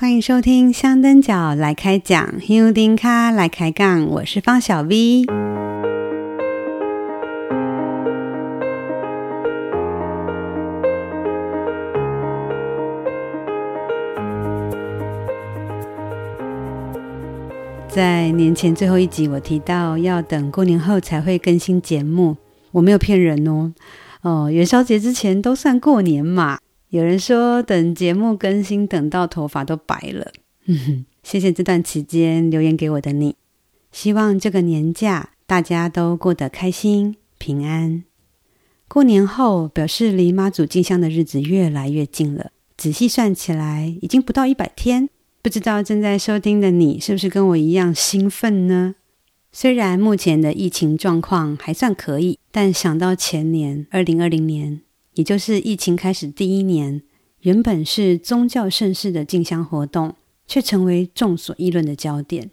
欢迎收听香灯脚来开讲，香灯脚来开杠，我是方小 V。在年前最后一集，我提到要等过年后才会更新节目，我没有骗人哦。哦，元宵节之前都算过年嘛。有人说等节目更新，等到头发都白了。哼哼，谢谢这段期间留言给我的你。希望这个年假大家都过得开心平安。过年后表示离妈祖进香的日子越来越近了，仔细算起来已经不到一百天。不知道正在收听的你是不是跟我一样兴奋呢？虽然目前的疫情状况还算可以，但想到前年二零二零年。也就是疫情开始第一年，原本是宗教盛事的进香活动，却成为众所议论的焦点。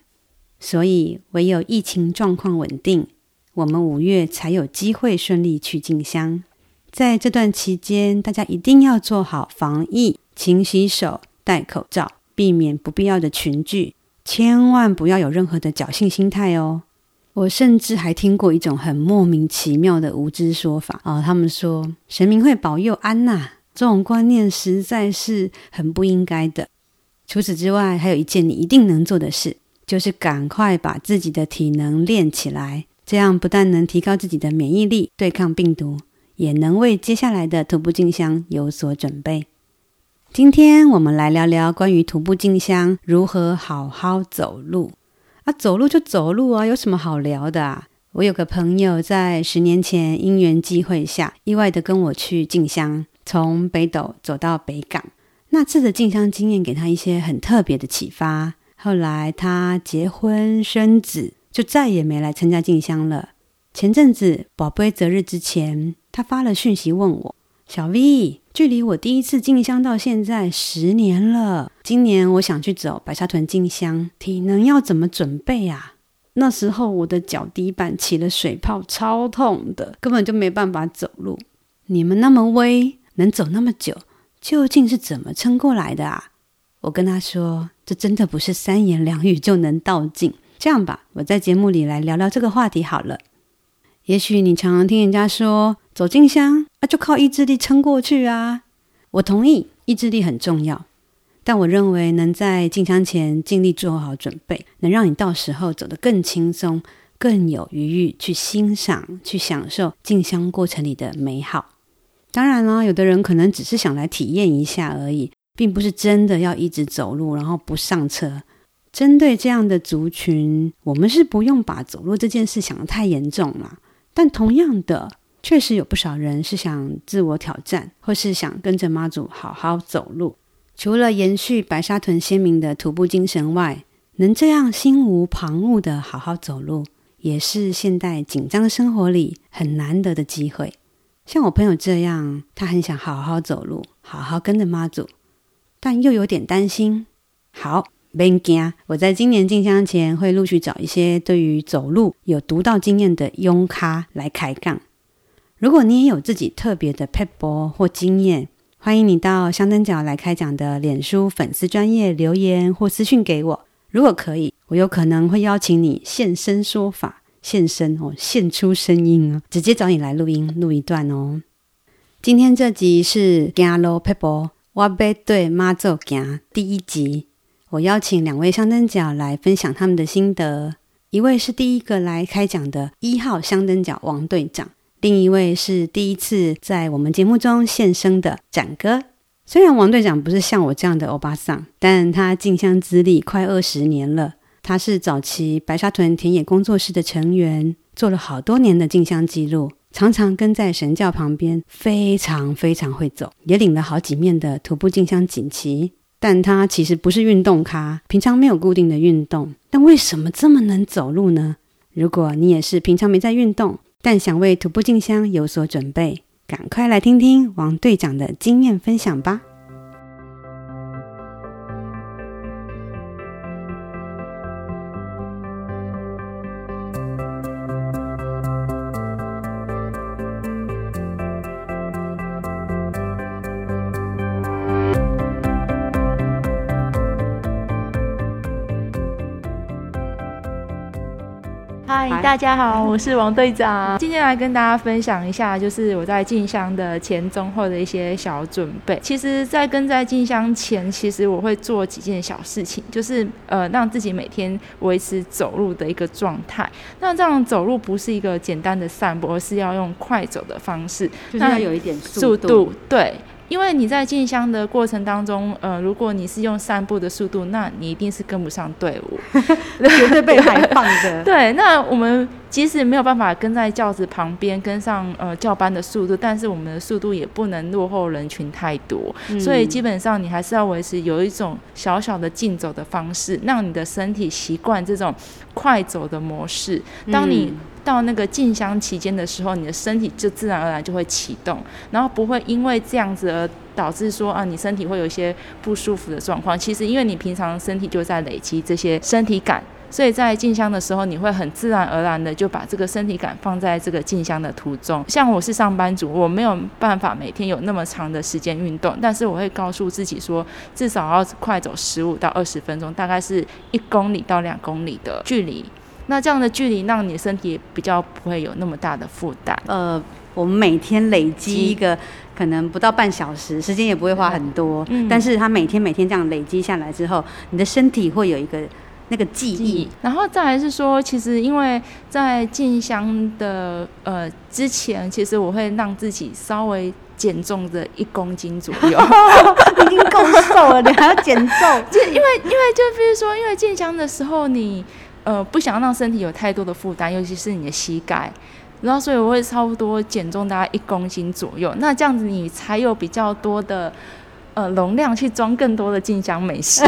所以，唯有疫情状况稳定，我们五月才有机会顺利去进香。在这段期间，大家一定要做好防疫，勤洗手、戴口罩，避免不必要的群聚，千万不要有任何的侥幸心态哦。我甚至还听过一种很莫名其妙的无知说法啊、他们说神明会保佑安娜，这种观念实在是很不应该的。除此之外，还有一件你一定能做的事，就是赶快把自己的体能练起来，这样不但能提高自己的免疫力，对抗病毒，也能为接下来的徒步进香有所准备。今天我们来聊聊关于徒步进香如何好好走路。啊，走路就走路啊，有什么好聊的啊？我有个朋友在十年前因缘际会下，意外的跟我去进香，从北斗走到北港。那次的进香经验给他一些很特别的启发。后来他结婚生子，就再也没来参加进香了。前阵子宝贝择日之前，他发了讯息问我：“小 V。”距离我第一次进香到现在十年了。今年我想去走白沙屯进香，体能要怎么准备啊？那时候我的脚底板起了水泡，超痛的，根本就没办法走路。你们那么威，能走那么久，究竟是怎么撑过来的啊？我跟他说，这真的不是三言两语就能道尽。这样吧，我在节目里来聊聊这个话题好了。也许你常常听人家说走进香啊，就靠意志力撑过去啊。我同意，意志力很重要，但我认为能在进香前尽力做好准备，能让你到时候走得更轻松、更有余裕去欣赏、去享受进香过程里的美好。当然啦，有的人可能只是想来体验一下而已，并不是真的要一直走路，然后不上车。针对这样的族群，我们是不用把走路这件事想得太严重了。但同样的，确实有不少人是想自我挑战，或是想跟着妈祖好好走路。除了延续白沙屯先民的徒步精神外，能这样心无旁骛的好好走路，也是现代紧张生活里很难得的机会。像我朋友这样，他很想好好走路，好好跟着妈祖，但又有点担心。好。别惊，我在今年进香前会陆续找一些对于走路有独到经验的庸咖来开杠。如果你也有自己特别的撇步或经验，欢迎你到香灯角来开讲的脸书粉丝专业留言或私讯给我。如果可以，我有可能会邀请你现身说法，现身哦，献出声音哦，直接找你来录音录一段哦。今天这集是行路撇步，我要对妈祖行第一集。我邀请两位香灯脚来分享他们的心得，一位是第一个来开讲的一号香灯脚王队长，另一位是第一次在我们节目中现身的展哥。虽然王队长不是像我这样的欧巴桑，但他进香资历快二十年了。他是早期白沙屯田野工作室的成员，做了好多年的进香记录，常常跟在神教旁边，非常非常会走，也领了好几面的徒步进香锦旗。但他其实不是运动咖，平常没有固定的运动，但为什么这么能走路呢？如果你也是平常没在运动，但想为徒步进香有所准备，赶快来听听王队长的经验分享吧。大家好，我是王队长。今天来跟大家分享一下，就是我在进香的前、中、后的一些小准备。其实，在跟在进香前，其实我会做几件小事情，就是呃，让自己每天维持走路的一个状态。那这样走路不是一个简单的散步，而是要用快走的方式，就是要有一点速度，对。因为你在进香的过程当中，呃，如果你是用散步的速度，那你一定是跟不上队伍，绝对被排放的。对，那我们。即使没有办法跟在轿子旁边跟上呃教班的速度，但是我们的速度也不能落后人群太多，嗯、所以基本上你还是要维持有一种小小的竞走的方式，让你的身体习惯这种快走的模式。当你到那个进香期间的时候，你的身体就自然而然就会启动，然后不会因为这样子而导致说啊你身体会有一些不舒服的状况。其实因为你平常身体就在累积这些身体感。所以在进香的时候，你会很自然而然的就把这个身体感放在这个进香的途中。像我是上班族，我没有办法每天有那么长的时间运动，但是我会告诉自己说，至少要快走十五到二十分钟，大概是一公里到两公里的距离。那这样的距离让你的身体比较不会有那么大的负担。呃，我们每天累积一个可能不到半小时，时间也不会花很多，嗯，但是它每天每天这样累积下来之后，你的身体会有一个。那个记忆，然后再来是说，其实因为在进香的呃之前，其实我会让自己稍微减重的一公斤左右，已经够瘦了，你还要减重？就因为因为就比如说，因为进香的时候你，你呃不想让身体有太多的负担，尤其是你的膝盖，然后所以我会差不多减重大概一公斤左右，那这样子你才有比较多的。呃，容量去装更多的进香美食，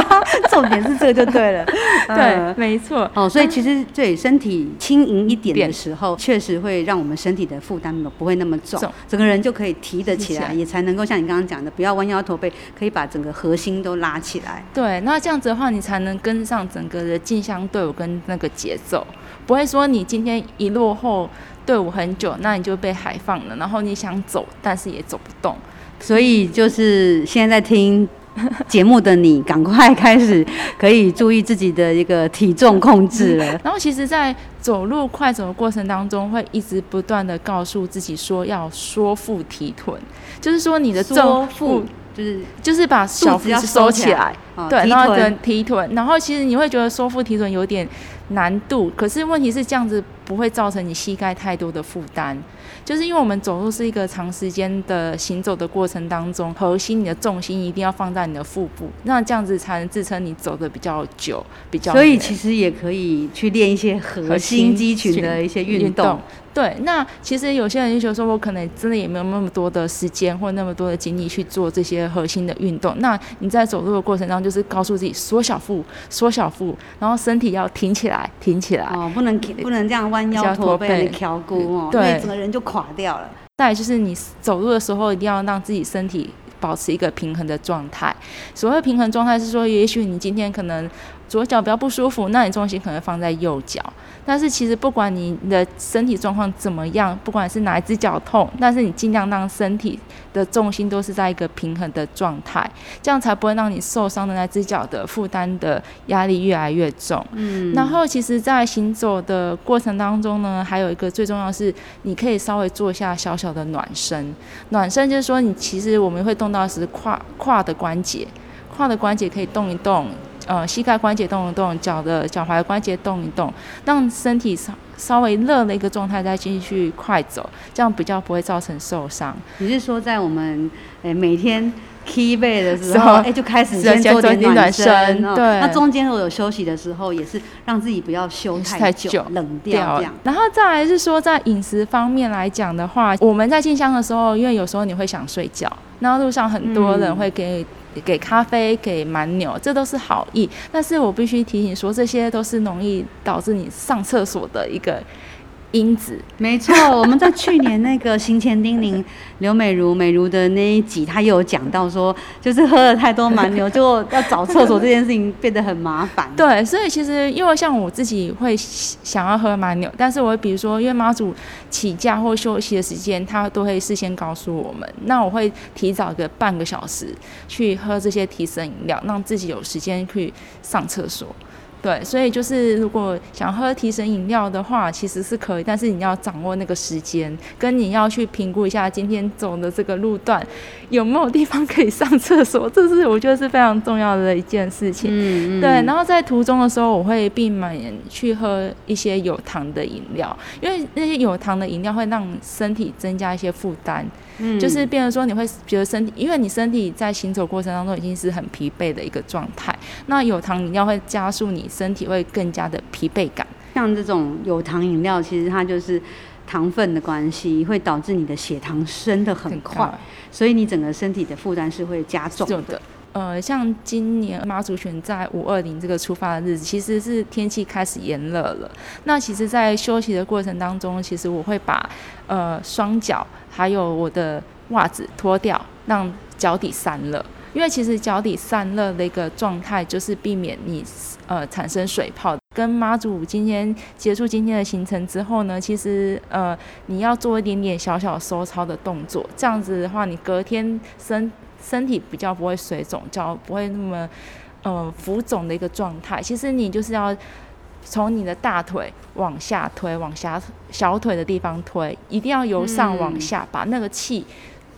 重点是这个就对了，对，呃、没错。哦，所以其实对身体轻盈一点的时候，确实会让我们身体的负担不会那么重，重。整个人就可以提得起来，也才能够像你刚刚讲的，不要弯腰驼背，可以把整个核心都拉起来。对，那这样子的话，你才能跟上整个的进香队伍跟那个节奏，不会说你今天一落后队伍很久，那你就被海放了，然后你想走，但是也走不动。所以就是现在在听 节目的你，赶快开始可以注意自己的一个体重控制了。然后，其实，在走路快走的过程当中，会一直不断的告诉自己说要缩腹提臀，就是说你的缩腹就是就是把小腹收起来，对，然后跟提臀。然后，其实你会觉得收腹提臀有点难度，可是问题是这样子不会造成你膝盖太多的负担。就是因为我们走路是一个长时间的行走的过程当中，核心你的重心一定要放在你的腹部，那这样子才能支撑你走的比较久，比较。所以其实也可以去练一些核心肌群的一些运动。对，那其实有些人就觉得说，我可能真的也没有那么多的时间或那么多的精力去做这些核心的运动。那你在走路的过程当中，就是告诉自己缩小腹，缩小腹，然后身体要挺起来，挺起来。哦，不能不能这样弯腰驼背、翘骨哦，对，整个人就垮掉了。再就是你走路的时候，一定要让自己身体保持一个平衡的状态。所谓平衡状态是说，也许你今天可能左脚比较不舒服，那你重心可能放在右脚。但是其实不管你的身体状况怎么样，不管是哪一只脚痛，但是你尽量让身体的重心都是在一个平衡的状态，这样才不会让你受伤的那只脚的负担的压力越来越重。嗯，然后其实，在行走的过程当中呢，还有一个最重要的是，你可以稍微做一下小小的暖身。暖身就是说，你其实我们会动到的是胯胯的关节，胯的关节可以动一动。呃，膝盖关节动一动，脚的脚踝关节动一动，让身体稍稍微热的一个状态，再继续快走，这样比较不会造成受伤。你是说在我们诶每天 key 背的时候，哎就开始先做点暖身，对。那中间如果有休息的时候，也是让自己不要休太久，太久冷掉这样。然后再来是说，在饮食方面来讲的话，我们在进香的时候，因为有时候你会想睡觉，然后路上很多人会给。给咖啡，给蛮牛，这都是好意。但是我必须提醒说，这些都是容易导致你上厕所的一个。因子没错，我们在去年那个行前叮咛 刘美如美如的那一集，她又有讲到说，就是喝了太多蛮牛，就要找厕所这件事情变得很麻烦。对，所以其实因为像我自己会想要喝蛮牛，但是我比如说因为妈祖起驾或休息的时间，他都会事先告诉我们，那我会提早个半个小时去喝这些提神饮料，让自己有时间去上厕所。对，所以就是如果想喝提神饮料的话，其实是可以，但是你要掌握那个时间，跟你要去评估一下今天走的这个路段有没有地方可以上厕所，这是我觉得是非常重要的一件事情。嗯嗯。对，然后在途中的时候，我会避免去喝一些有糖的饮料，因为那些有糖的饮料会让身体增加一些负担。嗯。就是变成说你会觉得身体，因为你身体在行走过程当中已经是很疲惫的一个状态，那有糖饮料会加速你。身体会更加的疲惫感，像这种有糖饮料，其实它就是糖分的关系，会导致你的血糖升得很快，所以你整个身体的负担是会加重的。呃，像今年妈祖选在五二零这个出发的日子，其实是天气开始炎热了。那其实，在休息的过程当中，其实我会把呃双脚还有我的袜子脱掉，让脚底散热。因为其实脚底散热的一个状态，就是避免你呃产生水泡。跟妈祖今天结束今天的行程之后呢，其实呃你要做一点点小小收操的动作，这样子的话，你隔天身身体比较不会水肿，脚不会那么呃浮肿的一个状态。其实你就是要从你的大腿往下推，往下小腿的地方推，一定要由上往下，嗯、把那个气。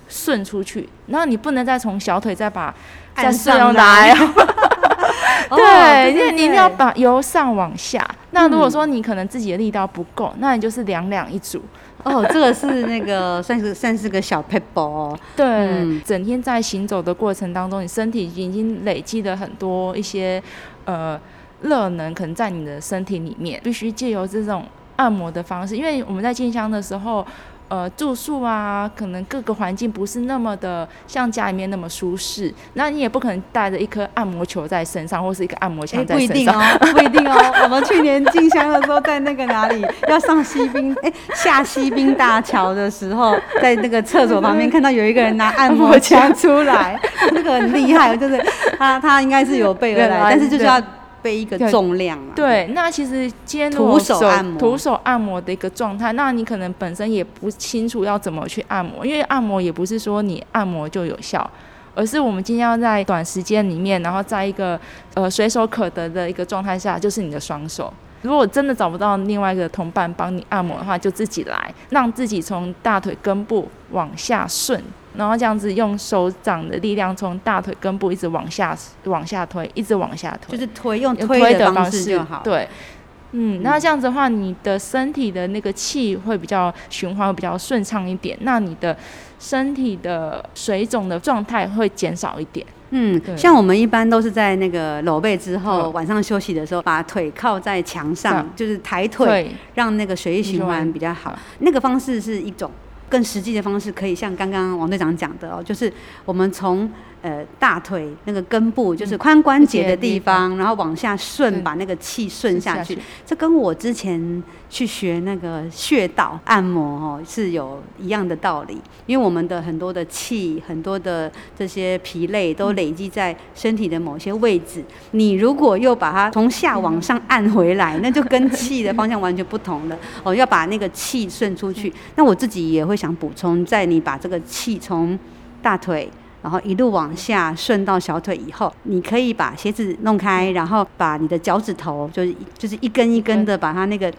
顺出去，然后你不能再从小腿再把再顺来，对，因为你一定要把由上往下。那如果说你可能自己的力道不够，那你就是两两一组。哦，这个是那个 算是算是个小 p e p 哦。对，嗯、整天在行走的过程当中，你身体已经累积了很多一些呃热能，可能在你的身体里面，必须借由这种按摩的方式，因为我们在进香的时候。呃，住宿啊，可能各个环境不是那么的像家里面那么舒适，那你也不可能带着一颗按摩球在身上，或是一个按摩枪在身上。欸，不一定哦，不一定哦。我们去年进香的时候，在那个哪里要上西滨，哎、欸，下西滨大桥的时候，在那个厕所旁边看到有一个人拿按摩枪出来，那个很厉害，就是他他应该是有备而来，但是就是要。背一个重量啊，对，那其实今天徒手按摩，徒手按摩的一个状态，那你可能本身也不清楚要怎么去按摩，因为按摩也不是说你按摩就有效，而是我们今天要在短时间里面，然后在一个呃随手可得的一个状态下，就是你的双手。如果真的找不到另外一个同伴帮你按摩的话，就自己来，让自己从大腿根部往下顺。然后这样子用手掌的力量从大腿根部一直往下往下推，一直往下推，就是推用推的方式就好。对，嗯，那这样子的话，你的身体的那个气会比较循环会比较顺畅一点，那你的身体的水肿的状态会减少一点。嗯，像我们一般都是在那个搂背之后，晚上休息的时候，把腿靠在墙上，就是抬腿，让那个血液循环比较好。那个方式是一种。更实际的方式，可以像刚刚王队长讲的哦，就是我们从呃大腿那个根部，就是髋关节的地方，然后往下顺，把那个气顺下去。这跟我之前去学那个穴道按摩哦，是有一样的道理。因为我们的很多的气，很多的这些疲累都累积在身体的某些位置。你如果又把它从下往上按回来，那就跟气的方向完全不同了 哦。要把那个气顺出去。那我自己也会想补充，在你把这个气从大腿，然后一路往下顺到小腿以后，你可以把鞋子弄开，然后把你的脚趾头，就是就是一根一根的把它那个。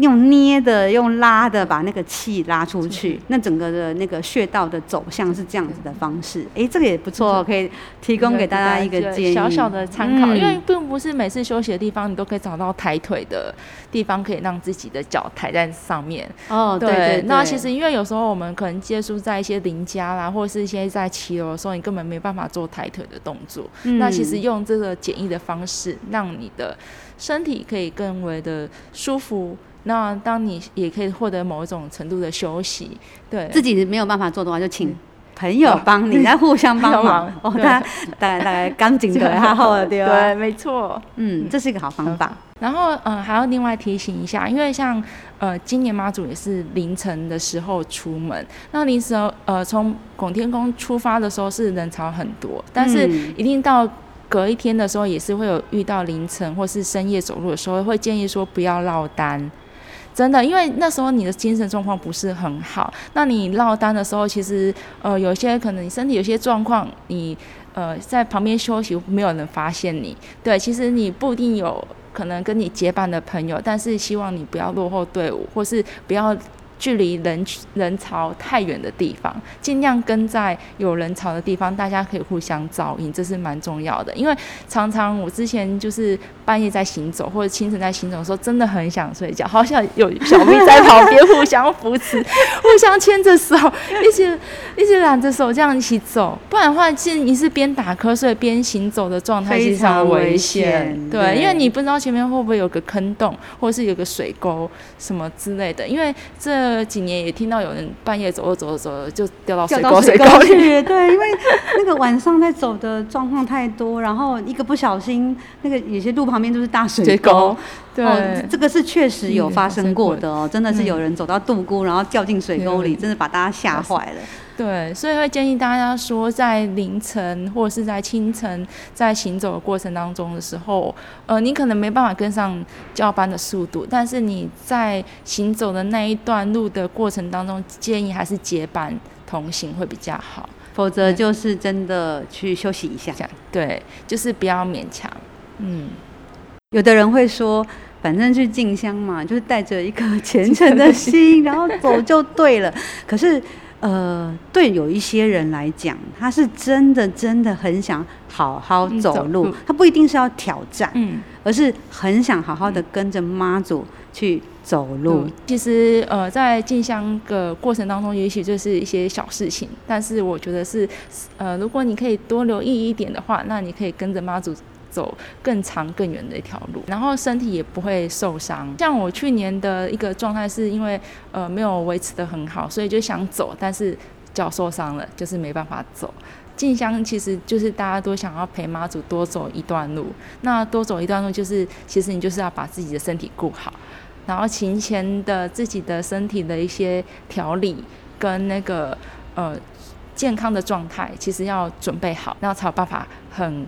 用捏的，用拉的，把那个气拉出去。那整个的那个穴道的走向是这样子的方式。哎、欸，这个也不错，可以提供给大家一个建议，小小的参考。嗯、因为并不是每次休息的地方，你都可以找到抬腿的地方，可以让自己的脚抬在上面。哦，对。那其实因为有时候我们可能接触在一些邻家啦，或者是一些在骑楼的时候，你根本没办法做抬腿的动作。嗯、那其实用这个简易的方式，让你的身体可以更为的舒服。那当你也可以获得某一种程度的休息，对自己没有办法做的话，就请朋友帮你，来、嗯、互相 帮忙。哦，大家 大概大概刚紧的还好了，对吧？对，没错。嗯，这是一个好方法。然后，嗯、呃，还要另外提醒一下，因为像呃，今年妈祖也是凌晨的时候出门，那临时呃，从拱天宫出发的时候是人潮很多，但是一定到隔一天的时候，也是会有遇到凌晨或是深夜走路的时候，会建议说不要落单。真的，因为那时候你的精神状况不是很好，那你落单的时候，其实呃有些可能你身体有些状况，你呃在旁边休息，没有人发现你。对，其实你不一定有可能跟你结伴的朋友，但是希望你不要落后队伍，或是不要。距离人人潮太远的地方，尽量跟在有人潮的地方，大家可以互相照应，这是蛮重要的。因为常常我之前就是半夜在行走，或者清晨在行走的时候，真的很想睡觉，好想有小咪在旁边互相扶持，互相牵着手，一起一起揽着手这样一起走。不然的话，其实你是边打瞌睡边行走的状态，非常危险。对，对，因为你不知道前面会不会有个坑洞，或者是有个水沟什么之类的。因为这这几年也听到有人半夜走着走着走着就掉到水沟水沟里，对，因为那个晚上在走的状况太多，然后一个不小心，那个有些路旁边都是大水沟，对、哦，这个是确实有发生过的哦，真的是有人走到渡沟，然后掉进水沟里，真的把大家吓坏了。对，所以会建议大家说，在凌晨或者是在清晨，在行走的过程当中的时候，呃，你可能没办法跟上交班的速度，但是你在行走的那一段路的过程当中，建议还是结伴同行会比较好，否则就是真的去休息一下。对，就是不要勉强。嗯，有的人会说，反正去进香嘛，就是带着一颗 虔诚的心，然后走就对了。可是。呃，对，有一些人来讲，他是真的真的很想好好走路，他不一定是要挑战，嗯，而是很想好好的跟着妈祖去走路。嗯、其实，呃，在进香的过程当中，也许就是一些小事情，但是我觉得是，呃，如果你可以多留意一点的话，那你可以跟着妈祖。走更长更远的一条路，然后身体也不会受伤。像我去年的一个状态，是因为呃没有维持得很好，所以就想走，但是脚受伤了，就是没办法走。进香其实就是大家都想要陪妈祖多走一段路，那多走一段路就是其实你就是要把自己的身体顾好，然后勤前的自己的身体的一些调理跟那个呃健康的状态，其实要准备好，然后才有办法很。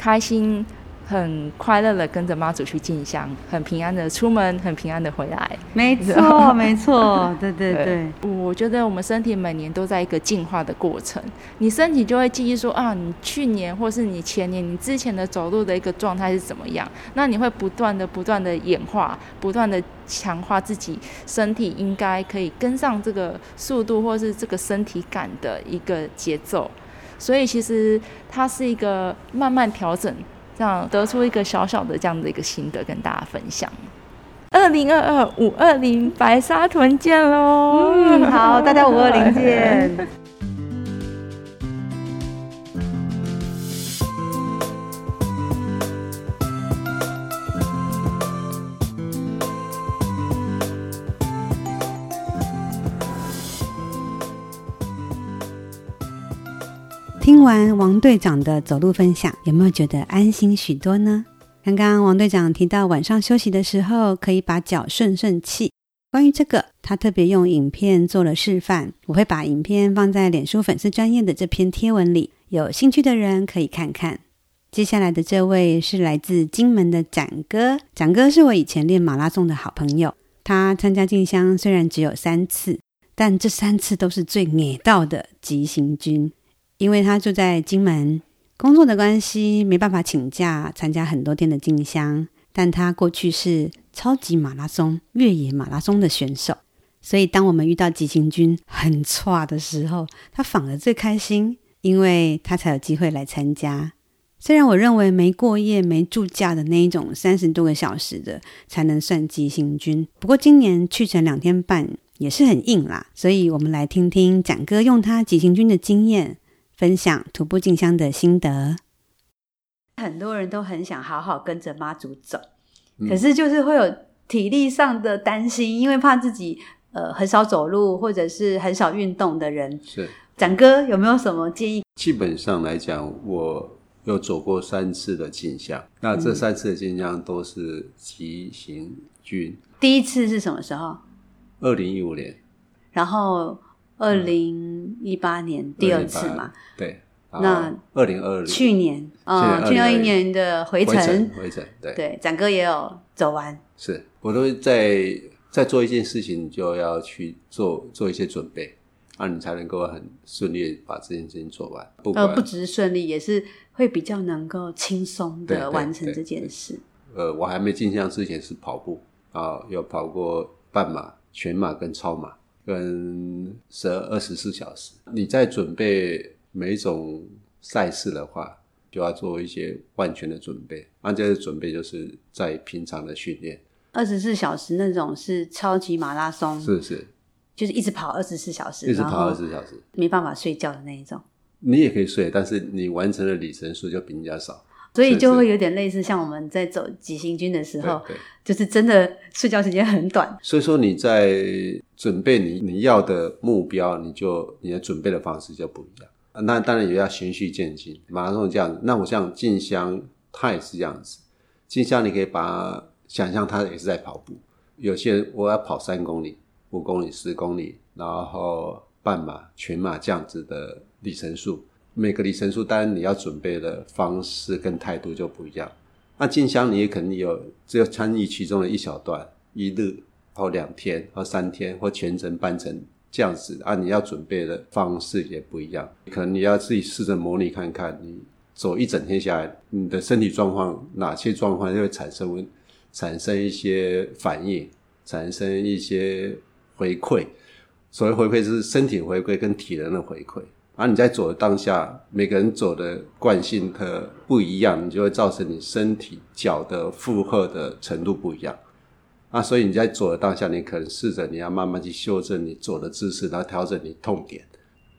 开心。很快乐的跟着妈祖去进香，很平安的出门，很平安的回来。没错，没错，对对对，对。我觉得我们身体每年都在一个进化的过程，你身体就会记忆说啊，你去年或是你前年，你之前的走路的一个状态是怎么样？那你会不断的、不断的演化，不断的强化自己身体应该可以跟上这个速度，或是这个身体感的一个节奏。所以其实它是一个慢慢调整。这样得出一个小小的这样的一个心得跟大家分享。二零二二五二零白沙屯见喽！嗯，好，大家五二零见。听完王队长的走路分享，有没有觉得安心许多呢？刚刚王队长提到晚上休息的时候可以把脚顺顺气，关于这个，他特别用影片做了示范。我会把影片放在脸书粉丝专业的这篇贴文里，有兴趣的人可以看看。接下来的这位是来自金门的展哥，展哥是我以前练马拉松的好朋友，他参加进香虽然只有三次，但这三次都是最爱到的急行军。因为他住在金门，工作的关系没办法请假参加很多天的进香，但他过去是超级马拉松、越野马拉松的选手，所以当我们遇到急行军很挫的时候，他反而最开心，因为他才有机会来参加。虽然我认为没过夜、没住假的那一种三十多个小时的才能算急行军，不过今年去成两天半也是很硬啦，所以我们来听听蒋哥用他急行军的经验。分享徒步进香的心得。很多人都很想好好跟着妈祖走，嗯，可是就是会有体力上的担心，因为怕自己呃很少走路或者是很少运动的人。是展哥有没有什么建议？基本上来讲，我有走过三次的进香，那这三次的进香都是急行军。第一次是什么时候？二零一五年。然后。二零一八年第二次嘛，对，那二零二零去年啊，去年二一年的回程，回程，对。对，展哥也有走完，是我都在在做一件事情，就要去做做一些准备，啊，你才能够很顺利把这件事情做完。不呃，不只是顺利，也是会比较能够轻松的完成这件事。呃，我还没进项之前是跑步啊，有跑过半马、全马跟超马，跟十二十四小时。你在准备每一种赛事的话，就要做一些万全的准备。那这个准备就是在平常的训练。二十四小时那种是超级马拉松，是是，就是一直跑二十四小时，一直跑二十四小时，没办法睡觉的那一种。你也可以睡，但是你完成的里程数就比人家少，所以就会有点类似像我们在走急行军的时候，就是真的睡觉时间很短。所以说你在准备你你要的目标，你就你的准备的方式就不一样。那当然也要循序渐进，马拉松这样子。那我像静香，它也是这样子。静香你可以把它想象它也是在跑步。有些人我要跑三公里、五公里、十公里，然后半马、全马这样子的。里程数，每个里程数，当然你要准备的方式跟态度就不一样。那进香你也肯定有，只有参与其中的一小段，一日或两天或三天或全程半程这样子啊，你要准备的方式也不一样。可能你要自己试着模拟看看，你走一整天下来，你的身体状况哪些状况就会产生产生一些反应，产生一些回馈。所谓回馈是身体回馈跟体能的回馈。而、啊、你在走的当下，每个人走的惯性的不一样，你就会造成你身体脚的负荷的程度不一样。啊，所以你在走的当下，你可能试着你要慢慢去修正你走的姿势，然后调整你痛点。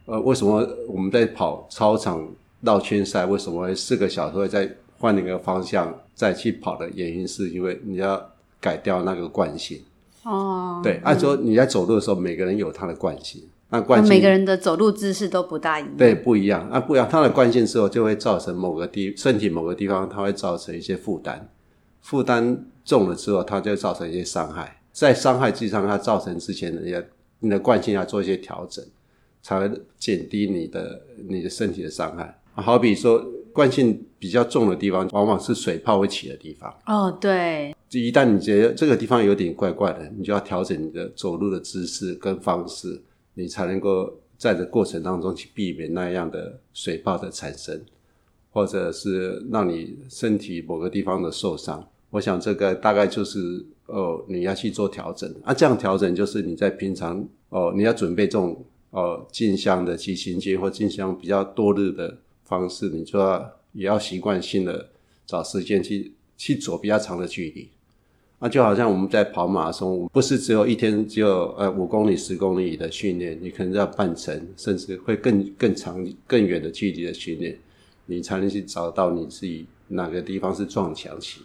呃，为什么我们在跑操场绕圈赛，为什么会四个小时会再换一个方向再去跑的原因，是因为你要改掉那个惯性。哦，对，按、啊、说你在走路的时候，每个人有他的惯性。那惯性，每个人的走路姿势都不大一样。对，不一样。那不一样，它的惯性之后就会造成某个地身体某个地方，它会造成一些负担。负担重了之后，它就会造成一些伤害。在伤害之上，它造成之前的要你的惯性要做一些调整，才会减低你的你的身体的伤害。好比说，惯性比较重的地方，往往是水泡会起的地方。哦，对。一旦你觉得这个地方有点怪怪的，你就要调整你的走路的姿势跟方式。你才能够在这过程当中去避免那样的水泡的产生，或者是让你身体某个地方的受伤。我想这个大概就是哦，你要去做调整。啊，这样调整就是你在平常哦，你要准备这种哦进香的去行军或进香比较多日的方式，你就要也要习惯性的找时间去去走比较长的距离。那就好像我们在跑马拉松，不是只有一天只有呃五公里、十公里的训练，你可能要半程，甚至会更更长、更远的距离的训练，你才能去找到你自己哪个地方是撞墙期，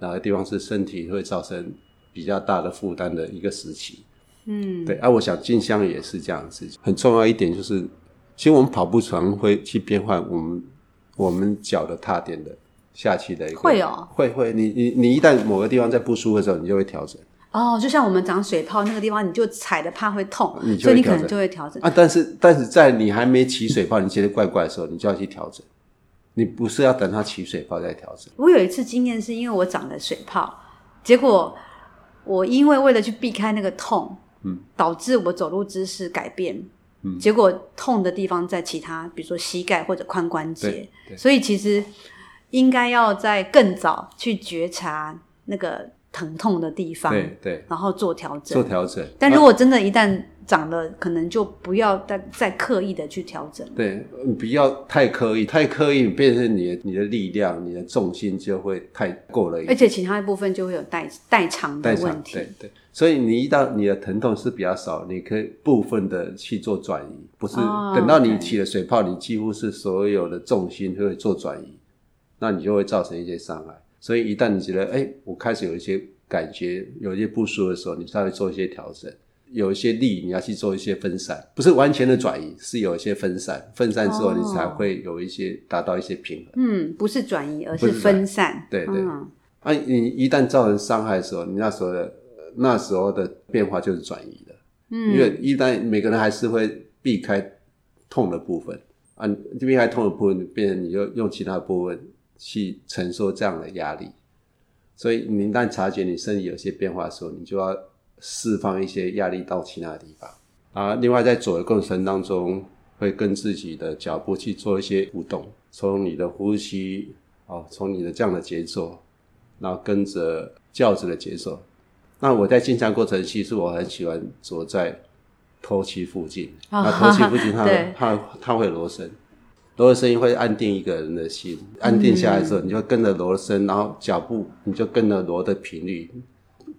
哪个地方是身体会造成比较大的负担的一个时期。嗯，对。啊，我想进香也是这样子，很重要一点就是，其实我们跑步常会去变换我们我们脚的踏点的。下去的一个会哦，会会，你你你一旦某个地方在不舒服的时候，你就会调整。哦，就像我们长水泡那个地方，你就踩的怕会痛，你就会所以你可能就会调整啊。但是但是在你还没起水泡，你觉得怪怪的时候，你就要去调整。你不是要等它起水泡再调整。我有一次经验是因为我长了水泡，结果我因为为了去避开那个痛，嗯，导致我走路姿势改变，嗯，结果痛的地方在其他，比如说膝盖或者髋关节，所以其实。应该要在更早去觉察那个疼痛的地方，对对，然后做调整，做调整。但如果真的，一旦长了，啊、可能就不要再再刻意的去调整。对，你不要太刻意，太刻意变成你的你的力量、你的重心就会太过了，而且其他一部分就会有代代偿的问题。对对，所以你一旦你的疼痛是比较少，你可以部分的去做转移，不是等到你起了水泡，你几乎是所有的重心都会做转移。那你就会造成一些伤害，所以一旦你觉得，哎，我开始有一些感觉，有一些不舒服的时候，你稍微做一些调整，有一些力，你要去做一些分散，不是完全的转移，是有一些分散，分散之后你才会有一些达到一些平衡。嗯，不是转移，而是分散。对对。嗯、啊，你一旦造成伤害的时候，你那时候的那时候的变化就是转移的。嗯。因为一旦每个人还是会避开痛的部分啊，避开痛的部分，变成你就用其他的部分。去承受这样的压力，所以你一旦察觉你身体有些变化的时候，你就要释放一些压力到其他的地方啊。另外，在走的过程当中，会跟自己的脚步去做一些互动，从你的呼吸哦，从你的这样的节奏，然后跟着轿子的节奏。那我在进香过程，其实我很喜欢走在头旗附近。那头旗附近它，它它它会锣声，锣的声音会安定一个人的心。安定下来之后，你就跟着锣声，然后脚步你就跟着锣的频率，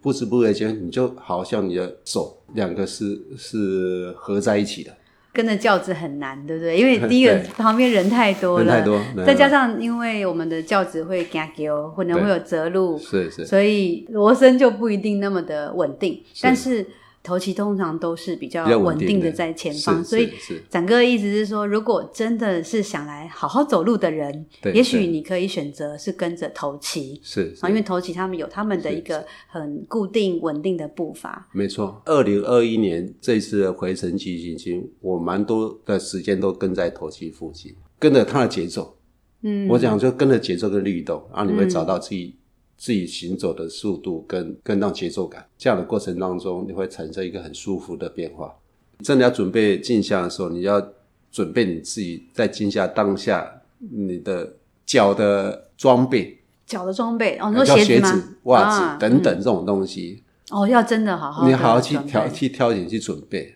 不知不觉间，你就好像你的手两个是是合在一起的。跟着轿子很难，对不对？因为第一个旁边人太多了，人太多，再加上因为我们的轿子会行桥，可能会有折路，是是，所以锣声就不一定那么的稳定。但是头期通常都是比较稳定的。在前方，所以展哥的意思是说，如果真的是想来好好走路的人，也许你可以选择是跟着头期，是啊，因为头期他们有他们的一个很固定稳定的步伐。没错，二零二一年这次的回程骑行军，我蛮多的时间都跟在头期附近，跟着他的节奏。嗯，我讲就跟着节奏跟律动，然后你会找到自己。自己行走的速度跟跟到节奏感，这样的过程当中，你会产生一个很舒服的变化。真的要准备镜像的时候，你要准备你自己在镜下当下你的脚的装备，脚的装备哦，你说鞋子袜子、啊、等等这种东西、嗯、哦，要真的好好，你好好去挑去挑选去准备，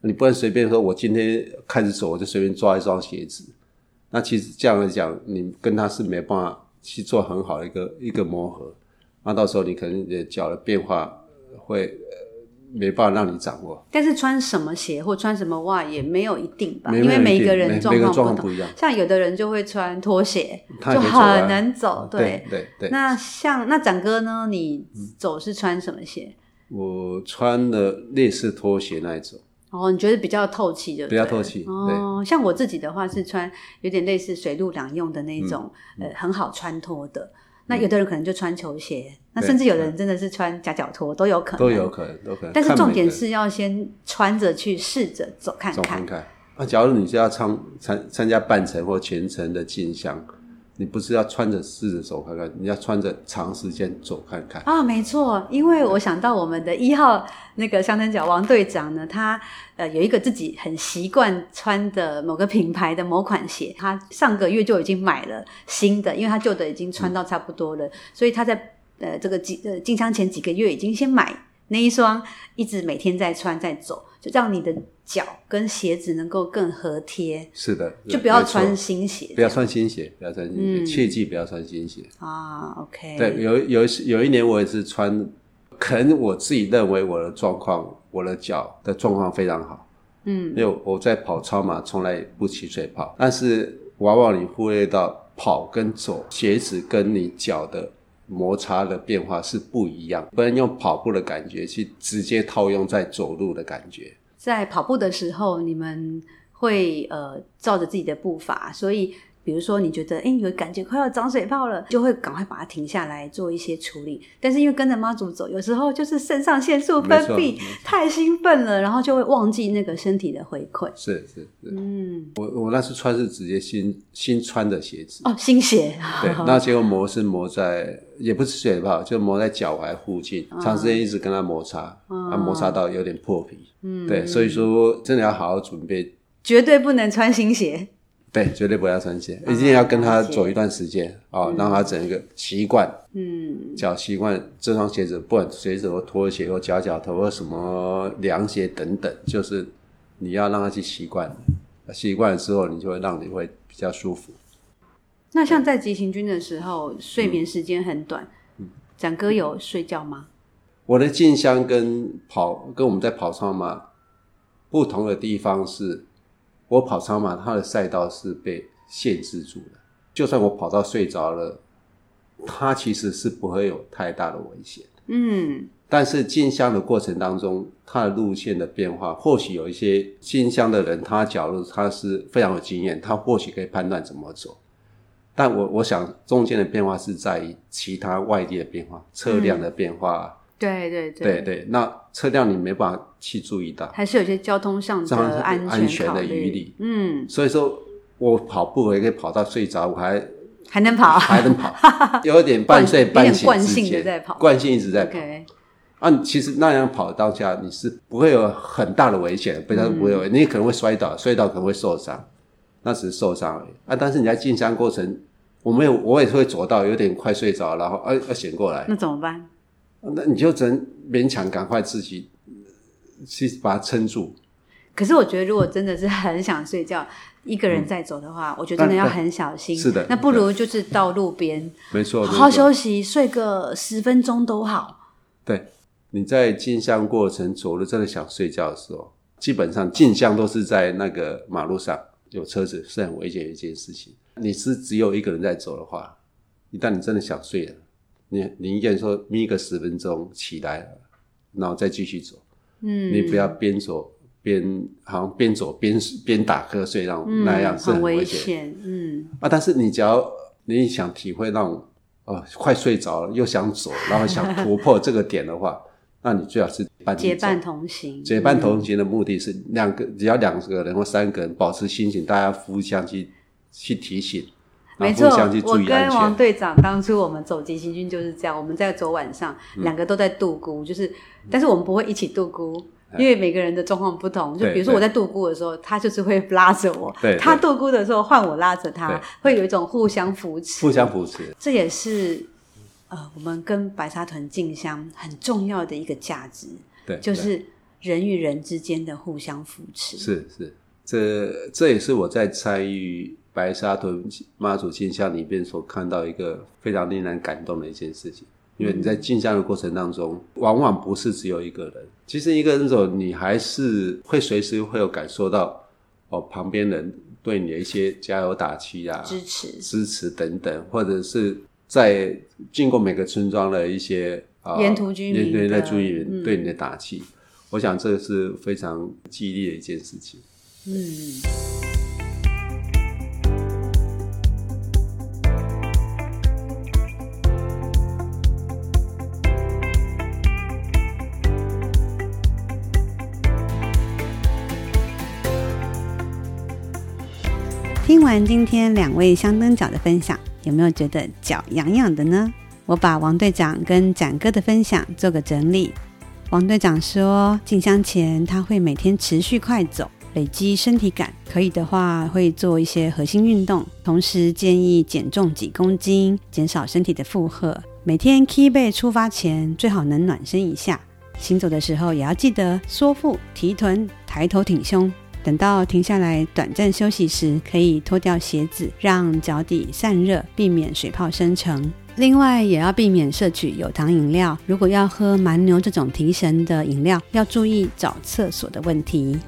你不能随便说，我今天开始走，我就随便抓一双鞋子。那其实这样来讲，你跟他是没办法。去做很好的一个一个磨合，那到时候你可能你的脚的变化会呃没办法让你掌握。但是穿什么鞋或穿什么袜也没有一定吧，因为每一个人状况不一样。像有的人就会穿拖鞋，就很难走。对对对。那像那展哥呢？你走是穿什么鞋？我穿的类似拖鞋那一种。哦，你觉得比较透气的？比较透气。哦，像我自己的话是穿有点类似水陆两用的那种，呃，很好穿脱的。那有的人可能就穿球鞋，那甚至有的人真的是穿夹脚拖都有可能，都有可能，都可能。但是重点是要先穿着去试着走看看。走看看。那假如你是要参参参加半程或全程的进香。你不是要穿着试着走看看，你要穿着长时间走看看啊！没错，因为我想到我们的一号那个香灯脚王队长呢，他呃有一个自己很习惯穿的某个品牌的某款鞋，他上个月就已经买了新的，因为他旧的已经穿到差不多了，所以他在呃这个进呃进香前几个月已经先买那一双，一直每天在穿在走，就让你的。脚跟鞋子能够更合贴，是的，就不要穿新鞋，不要穿新鞋，不要穿新鞋，嗯、切记不要穿新鞋。啊。OK，对，有有一有一年我也是穿，可能我自己认为我的状况，我的脚的状况非常好，嗯，因为我在跑超马从来不起水泡，但是往往你忽略到跑跟走，鞋子跟你脚的摩擦的变化是不一样，不能用跑步的感觉去直接套用在走路的感觉。在跑步的时候，你们会呃照着自己的步伐，所以比如说你觉得哎有感觉快要长水泡了，就会赶快把它停下来做一些处理。但是因为跟着妈祖走，有时候就是肾上腺素分泌太兴奋了，然后就会忘记那个身体的回馈。是是是，嗯，我我那次穿是直接新新穿的鞋子哦，新鞋。对，那结果磨是磨在也不是水泡，就磨在脚踝附近，长时间一直跟它摩擦，它摩擦到有点破皮。嗯，对，所以说真的要好好准备，绝对不能穿新鞋。对，绝对不要穿鞋，一定要跟他走一段时间啊，让他整一个习惯。嗯，脚习惯这双鞋子，不管鞋子或拖鞋或夹脚头或什么凉鞋等等，就是你要让他去习惯，习惯了之后，你就会让你会比较舒服。那像在急行军的时候，睡眠时间很短，嗯，展哥有睡觉吗？我的进香跟跑跟我们在跑操嘛不同的地方是，我跑超马它的赛道是被限制住的，就算我跑到睡着了，它其实是不会有太大的危险。嗯，但是进香的过程当中，它的路线的变化，或许有一些进香的人，他假如他是非常有经验，他或许可以判断怎么走。但我我想中间的变化是在于其他外地的变化，车辆的变化。嗯对对对对对，那车辆你没办法去注意到，还是有些交通上的安全，安全的余地。嗯，所以说我跑步我也可以跑到睡着，我还还能跑，还能跑，有一点半睡半醒惯性的在跑，惯性一直在跑。Okay. 啊，其实那样跑当下你是不会有很大的危险，非常不会有，你可能会摔倒，摔倒可能会受伤，那只是受伤而已啊。但是你在进山过程，我没有，我也是会走到有点快睡着，然后呃呃醒过来，那怎么办？那你就只能勉强赶快自己去把它撑住。可是我觉得，如果真的是很想睡觉，一个人在走的话，嗯、我觉得真的要很小心。是的，那不如就是到路边，没错，好好休息，睡个十分钟都好。对，你在进香过程走了，真的想睡觉的时候，基本上进香都是在那个马路上有车子，是很危险的一件事情。你是只有一个人在走的话，一旦你真的想睡了，你宁愿说眯个十分钟起来，然后再继续走。嗯，你不要边走。边好像边走边边打瞌睡，那种那样是很危险。嗯啊，但是你只要你想体会那种哦，快睡着了又想走，然后想突破这个点的话，那你最好是伴结伴同行。结伴同行的目的是两个，只要两个人或三个人保持清醒，大家互相去去提醒，没错。我跟王队长当初我们走急行军就是这样，我们在走晚上，两个都在度孤，就是但是我们不会一起度孤。因为每个人的状况不同，就比如说我在度孤的时候，他就是会拉着我；他度孤的时候换我拉着他，会有一种互相扶持。互相扶持，这也是呃我们跟白沙屯进香很重要的一个价值。对，就是人与人之间的互相扶持。是是，这这也是我在参与白沙屯妈祖进香里边所看到一个非常令人感动的一件事情。因为你在进香的过程当中，往往不是只有一个人。其实一个人走，你还是会随时会有感受到哦，旁边人对你的一些加油打气啊、支持、支持等等，或者是在经过每个村庄的一些啊沿途居民的居民对你的打气，嗯、我想这是非常激励的一件事情。嗯。完今天两位香灯脚的分享，有没有觉得脚痒痒的呢？我把王队长跟展哥的分享做个整理。王队长说，进香前他会每天持续快走，累积身体感，可以的话会做一些核心运动，同时建议减重几公斤，减少身体的负荷。每天起背出发前最好能暖身一下，行走的时候也要记得缩腹、提臀、抬头挺胸。等到停下来短暂休息时，可以脱掉鞋子，让脚底散热，避免水泡生成。另外，也要避免摄取有糖饮料。如果要喝蛮牛这种提神的饮料，要注意找厕所的问题。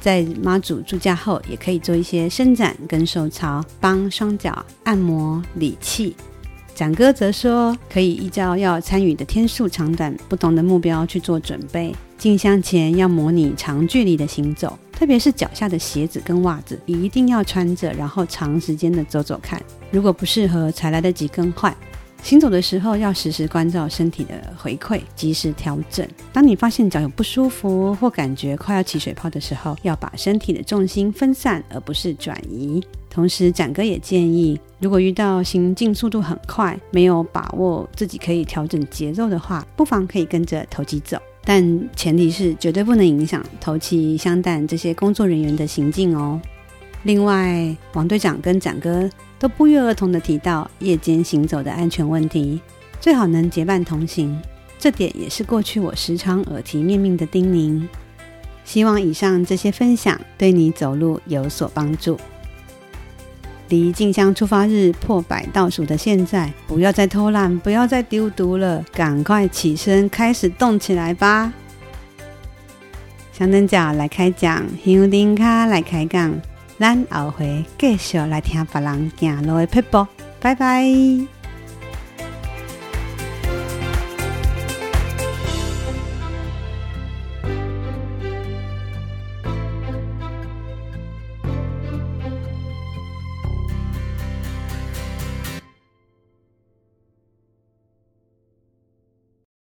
在妈祖住家后，也可以做一些伸展跟收操，帮双脚按摩理气。展哥则说，可以依照要参与的天数长短不同的目标去做准备。进香前要模拟长距离的行走。特别是脚下的鞋子跟袜子一定要穿着，然后长时间的走走看。如果不适合，才来得及更换。行走的时候要时时关照身体的回馈，及时调整。当你发现脚有不舒服或感觉快要起水泡的时候，要把身体的重心分散，而不是转移。同时，展哥也建议，如果遇到行进速度很快，没有把握自己可以调整节奏的话，不妨可以跟着头级走。但前提是绝对不能影响头旗、香弹这些工作人员的行进哦。另外，王队长跟展哥都不约而同地提到夜间行走的安全问题，最好能结伴同行。这点也是过去我时常耳提面命的叮咛。希望以上这些分享对你走路有所帮助。离静香出发日破百倒数的现在，不要再偷懒，不要再丢毒了，赶快起身开始动起来吧！香灯脚来开讲，香丁卡来开讲，咱后回继续来听别人行路的撇步，拜拜。